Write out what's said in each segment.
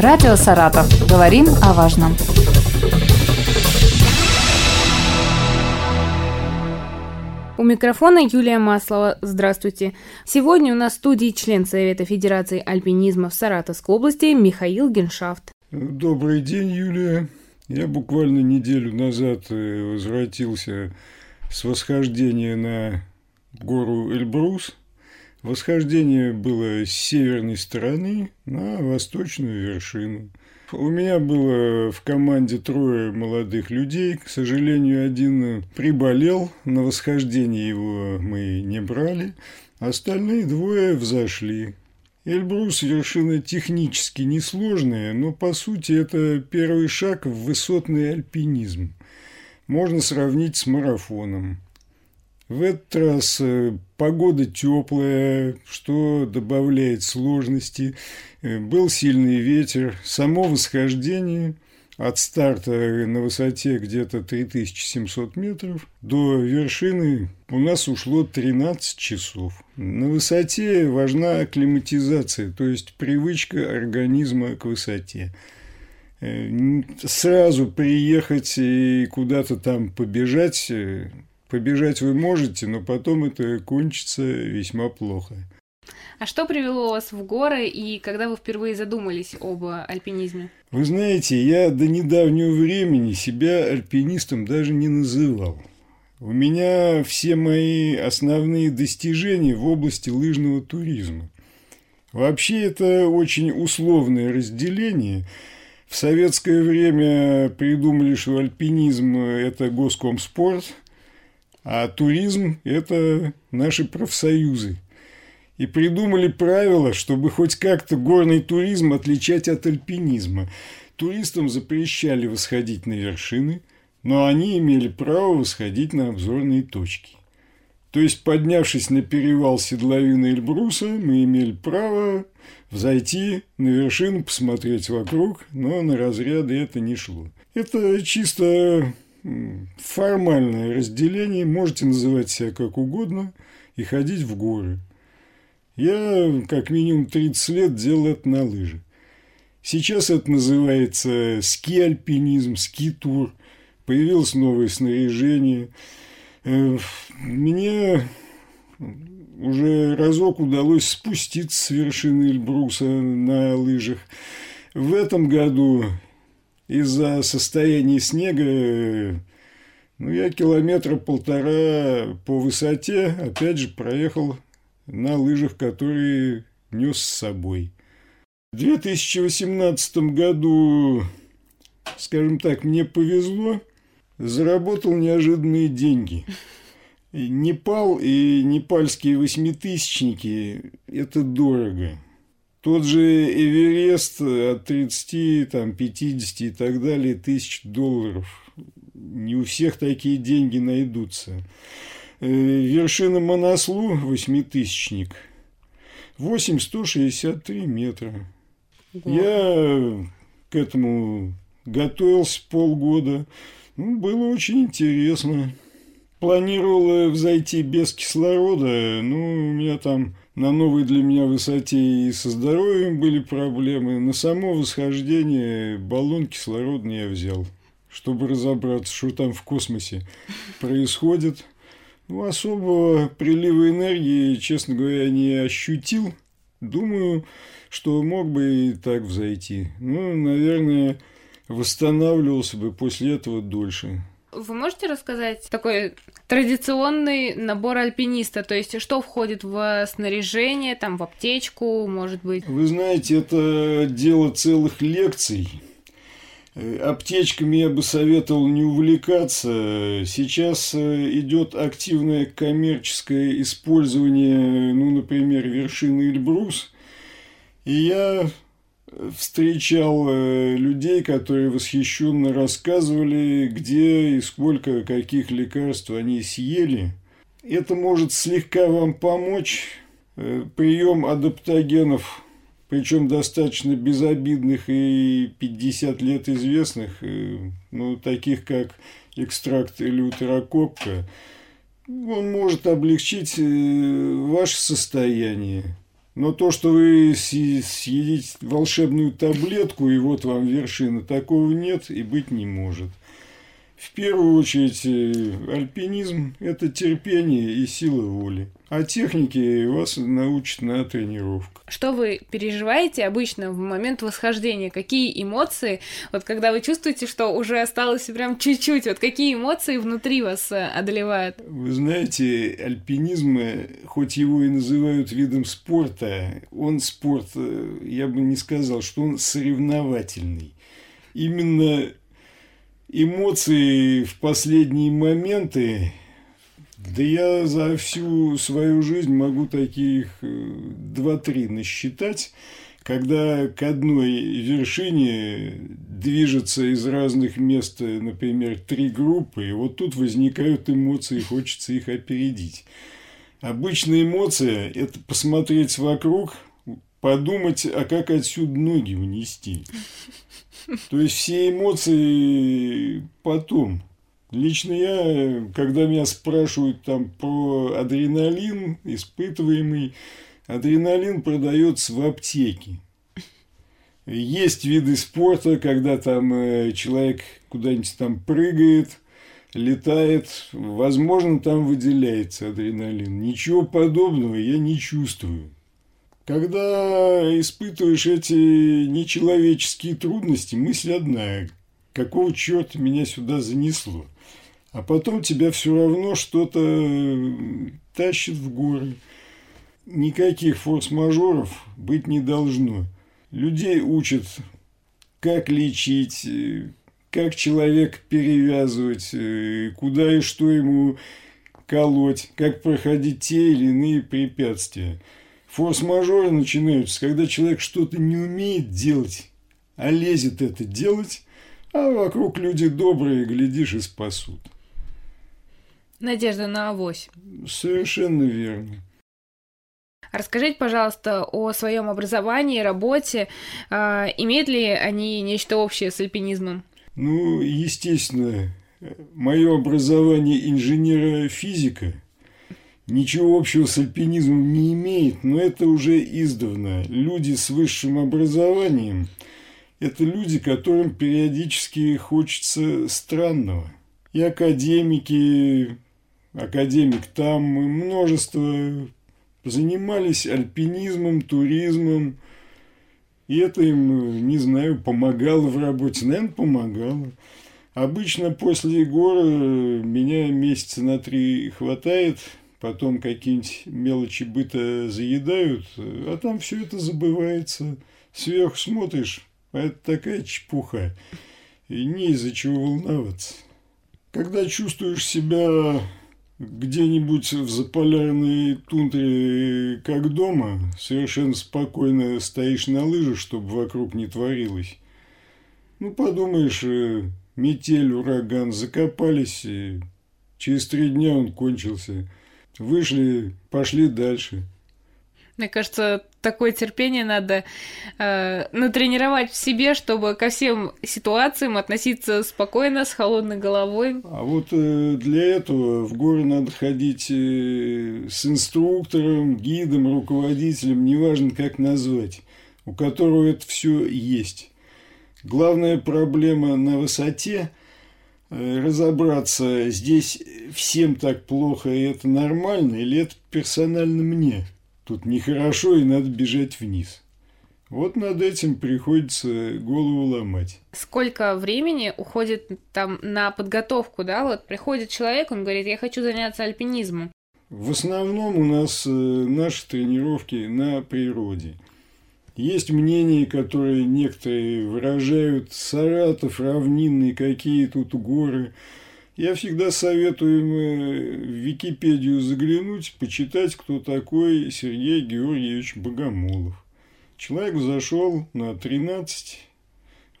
Радио «Саратов». Говорим о важном. У микрофона Юлия Маслова. Здравствуйте. Сегодня у нас в студии член Совета Федерации альпинизма в Саратовской области Михаил Геншафт. Добрый день, Юлия. Я буквально неделю назад э, возвратился с восхождения на гору Эльбрус. Восхождение было с северной стороны на восточную вершину. У меня было в команде трое молодых людей. К сожалению, один приболел. На восхождение его мы не брали. Остальные двое взошли. Эльбрус – вершина технически несложная, но по сути это первый шаг в высотный альпинизм. Можно сравнить с марафоном. В этот раз э, погода теплая, что добавляет сложности. Э, был сильный ветер. Само восхождение от старта на высоте где-то 3700 метров до вершины у нас ушло 13 часов. На высоте важна акклиматизация, то есть привычка организма к высоте э, сразу приехать и куда-то там побежать Побежать вы можете, но потом это кончится весьма плохо. А что привело вас в горы и когда вы впервые задумались об альпинизме? Вы знаете, я до недавнего времени себя альпинистом даже не называл. У меня все мои основные достижения в области лыжного туризма. Вообще это очень условное разделение. В советское время придумали, что альпинизм – это госкомспорт – а туризм – это наши профсоюзы. И придумали правила, чтобы хоть как-то горный туризм отличать от альпинизма. Туристам запрещали восходить на вершины, но они имели право восходить на обзорные точки. То есть, поднявшись на перевал седловины Эльбруса, мы имели право взойти на вершину, посмотреть вокруг, но на разряды это не шло. Это чисто формальное разделение, можете называть себя как угодно и ходить в горы. Я как минимум 30 лет делал это на лыжи. Сейчас это называется ски-альпинизм, ски-тур. Появилось новое снаряжение. Э, мне уже разок удалось спуститься с вершины Эльбруса на лыжах. В этом году из-за состояния снега, ну, я километра полтора по высоте, опять же, проехал на лыжах, которые нес с собой. В 2018 году, скажем так, мне повезло, заработал неожиданные деньги. Непал и непальские восьмитысячники – это дорого. Тот же Эверест от 30, там, 50 и так далее тысяч долларов. Не у всех такие деньги найдутся. Э, вершина Монослу – восьмитысячник. 8163 метра. Да. Я к этому готовился полгода. Ну, было очень интересно. Планировал взойти без кислорода, ну, у меня там на новой для меня высоте и со здоровьем были проблемы. На само восхождение баллон кислородный я взял, чтобы разобраться, что там в космосе происходит. Ну, особого прилива энергии, честно говоря, не ощутил. Думаю, что мог бы и так взойти. Ну, наверное, восстанавливался бы после этого дольше. Вы можете рассказать такой традиционный набор альпиниста, то есть что входит в снаряжение, там в аптечку, может быть? Вы знаете, это дело целых лекций. Э, аптечками я бы советовал не увлекаться. Сейчас э, идет активное коммерческое использование, ну, например, вершины Эльбрус. И я встречал э, людей, которые восхищенно рассказывали, где и сколько каких лекарств они съели. Это может слегка вам помочь. Э, прием адаптогенов, причем достаточно безобидных и 50 лет известных, э, ну, таких как экстракт элеутерококка, он может облегчить ваше состояние. Но то, что вы съедите волшебную таблетку, и вот вам вершина, такого нет и быть не может. В первую очередь, э, альпинизм – это терпение и сила воли. А техники вас научат на тренировках. Что вы переживаете обычно в момент восхождения? Какие эмоции, вот когда вы чувствуете, что уже осталось прям чуть-чуть, вот какие эмоции внутри вас э, одолевают? Вы знаете, альпинизм, э, хоть его и называют видом спорта, он спорт, я бы не сказал, что он соревновательный. Именно эмоции в последние моменты, да я за всю свою жизнь могу таких э, два-три насчитать, когда к одной вершине движется из разных мест, например, три группы, и вот тут возникают эмоции, хочется их опередить. Обычная эмоция – это посмотреть вокруг, подумать, а как отсюда ноги унести. То есть все эмоции потом. Лично я, когда меня спрашивают там про адреналин, испытываемый, адреналин продается в аптеке. Есть виды спорта, когда там э, человек куда-нибудь там прыгает, летает, возможно, там выделяется адреналин. Ничего подобного я не чувствую. Когда испытываешь эти нечеловеческие трудности, мысль одна – какого черта меня сюда занесло? А потом тебя все равно что-то тащит в горы. Никаких форс-мажоров быть не должно. Людей учат, как лечить, как человек перевязывать, куда и что ему колоть, как проходить те или иные препятствия – Форс-мажоры начинаются, когда человек что-то не умеет делать, а лезет это делать, а вокруг люди добрые, глядишь, и спасут. Надежда на авось. Совершенно верно. Расскажите, пожалуйста, о своем образовании, работе. А, имеют ли они нечто общее с альпинизмом? Ну, естественно, мое образование инженера-физика – ничего общего с альпинизмом не имеет, но это уже издавна. Люди с высшим образованием – это люди, которым периодически хочется странного. И академики, академик там, и множество занимались альпинизмом, туризмом. И это им, не знаю, помогало в работе. Наверное, помогало. Обычно после горы меня месяца на три хватает – потом какие-нибудь мелочи быта заедают, а там все это забывается. Сверху смотришь, это такая чепуха, и не из-за чего волноваться. Когда чувствуешь себя где-нибудь в заполярной тундре, как дома, совершенно спокойно стоишь на лыжах, чтобы вокруг не творилось. Ну, подумаешь, э, метель, ураган, закопались, и через три дня он кончился – вышли, пошли дальше. Мне кажется, такое терпение надо э, натренировать в себе, чтобы ко всем ситуациям относиться спокойно, с холодной головой. А вот э, для этого в горы надо ходить э, с инструктором, гидом, руководителем, неважно как назвать, у которого это все есть. Главная проблема на высоте Э, разобраться, здесь всем так плохо, и это нормально, или это персонально мне. Тут нехорошо, и надо бежать вниз. Вот над этим приходится голову ломать. Сколько времени уходит там на подготовку, да? Вот приходит человек, он говорит, я хочу заняться альпинизмом. В основном у нас э, наши тренировки на природе – есть мнения, которые некоторые выражают, Саратов, равнинный, какие тут горы. Я всегда советую им в Википедию заглянуть, почитать, кто такой Сергей Георгиевич Богомолов. Человек зашел на 13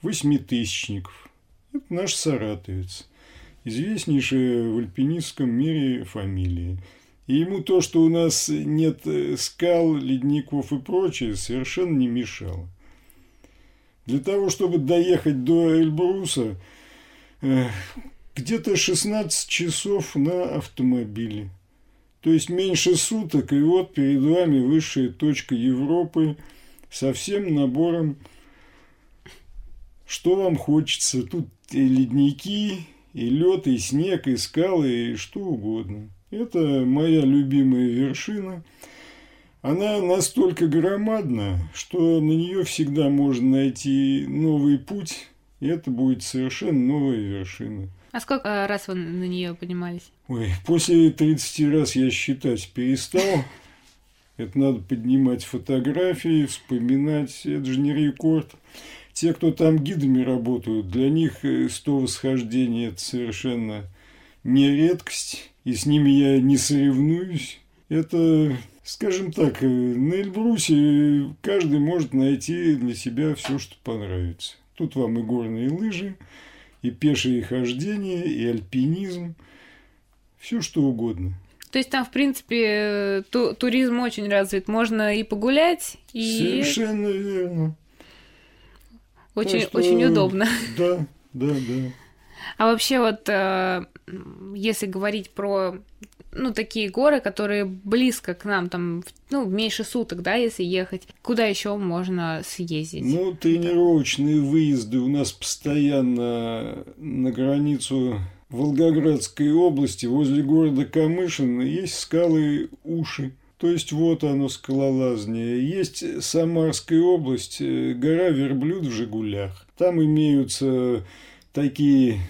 восьмитысячников. Это наш саратовец, известнейшая в альпинистском мире фамилия. И ему то, что у нас нет скал, ледников и прочее, совершенно не мешало. Для того, чтобы доехать до Эльбруса, э, где-то 16 часов на автомобиле. То есть меньше суток, и вот перед вами высшая точка Европы со всем набором, что вам хочется. Тут и ледники, и лед, и снег, и скалы, и что угодно. Это моя любимая вершина. Она настолько громадна, что на нее всегда можно найти новый путь, и это будет совершенно новая вершина. А сколько э, раз вы на нее поднимались? Ой, после 30 раз я считать перестал. Это надо поднимать фотографии, вспоминать. Это же не рекорд. Те, кто там гидами работают, для них 100 э, восхождений – это совершенно не редкость. И с ними я не соревнуюсь. Это, скажем так, э, на Эльбрусе каждый может найти для себя все, что понравится. Тут вам и горные лыжи, и пешее хождение, и альпинизм, все что угодно. То есть там, в принципе, ту туризм очень развит. Можно и погулять, и... Совершенно верно. Очень, что... очень удобно. Да, да, да. А вообще вот, э, если говорить про ну, такие горы, которые близко к нам, там, ну, меньше суток, да, если ехать. Куда еще можно съездить? Ну, тренировочные выезды у нас постоянно на границу Волгоградской области, возле города Камышин, есть скалы Уши. То есть вот оно скалолазание. Есть Самарская область, э, гора Верблюд в Жигулях. Там имеются такие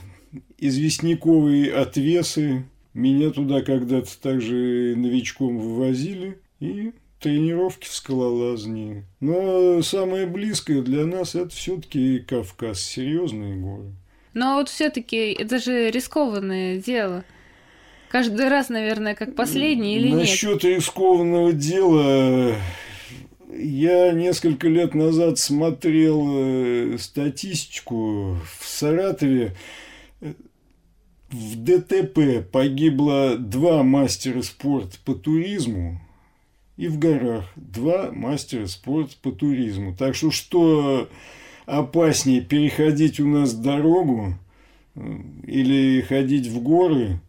известняковые отвесы, меня туда когда-то также новичком вывозили и тренировки в скалолазании. Но самое близкое для нас это все-таки Кавказ, серьезные горы. Но вот все-таки это же рискованное дело. Каждый раз, наверное, как последний или Насчет нет? Насчет рискованного дела я несколько лет назад смотрел э, статистику в Саратове в ДТП погибло два мастера спорта по туризму и в горах два мастера спорта по туризму. Так что что опаснее переходить у нас дорогу э, или ходить в горы,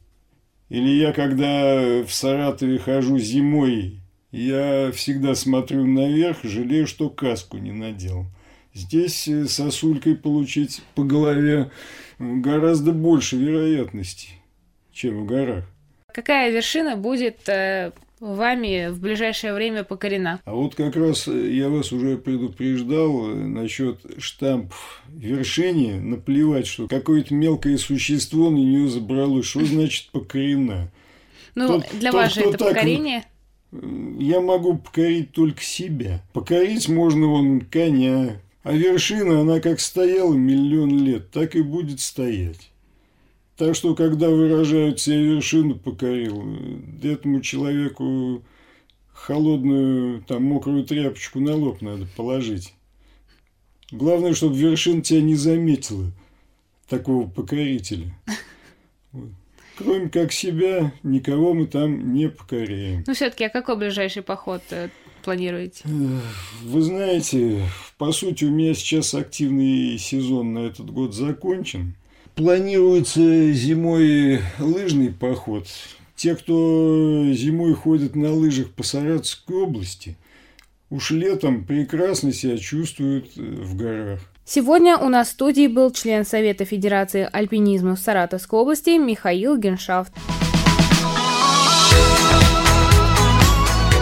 или я когда в Саратове хожу зимой, я всегда смотрю наверх, жалею, что каску не надел. Здесь э, сосулькой получить по голове гораздо больше вероятностей, чем в горах. Какая вершина будет э, вами в ближайшее время покорена? А вот как раз э, я вас уже предупреждал насчет штампов вершине. Наплевать, что какое-то мелкое существо на нее забралось. Что значит покорена? Ну, тот, для тот, вас же это так... покорение? Я могу покорить только себя. Покорить можно вон коня, а вершина, она как стояла миллион лет, так и будет стоять. Так что, когда выражают себе вершину покорил, этому человеку холодную, там, мокрую тряпочку на лоб надо положить. Главное, чтобы вершина тебя не заметила, такого покорителя. Кроме как себя, никого мы там не покоряем. Ну, все-таки, а какой ближайший поход э, планируете? Вы знаете, по сути, у меня сейчас активный сезон на этот год закончен. Планируется зимой лыжный поход. Те, кто зимой ходит на лыжах по Саратовской области, уж летом прекрасно себя чувствуют э, в горах. Сегодня у нас в студии был член Совета Федерации альпинизма в Саратовской области Михаил Геншафт.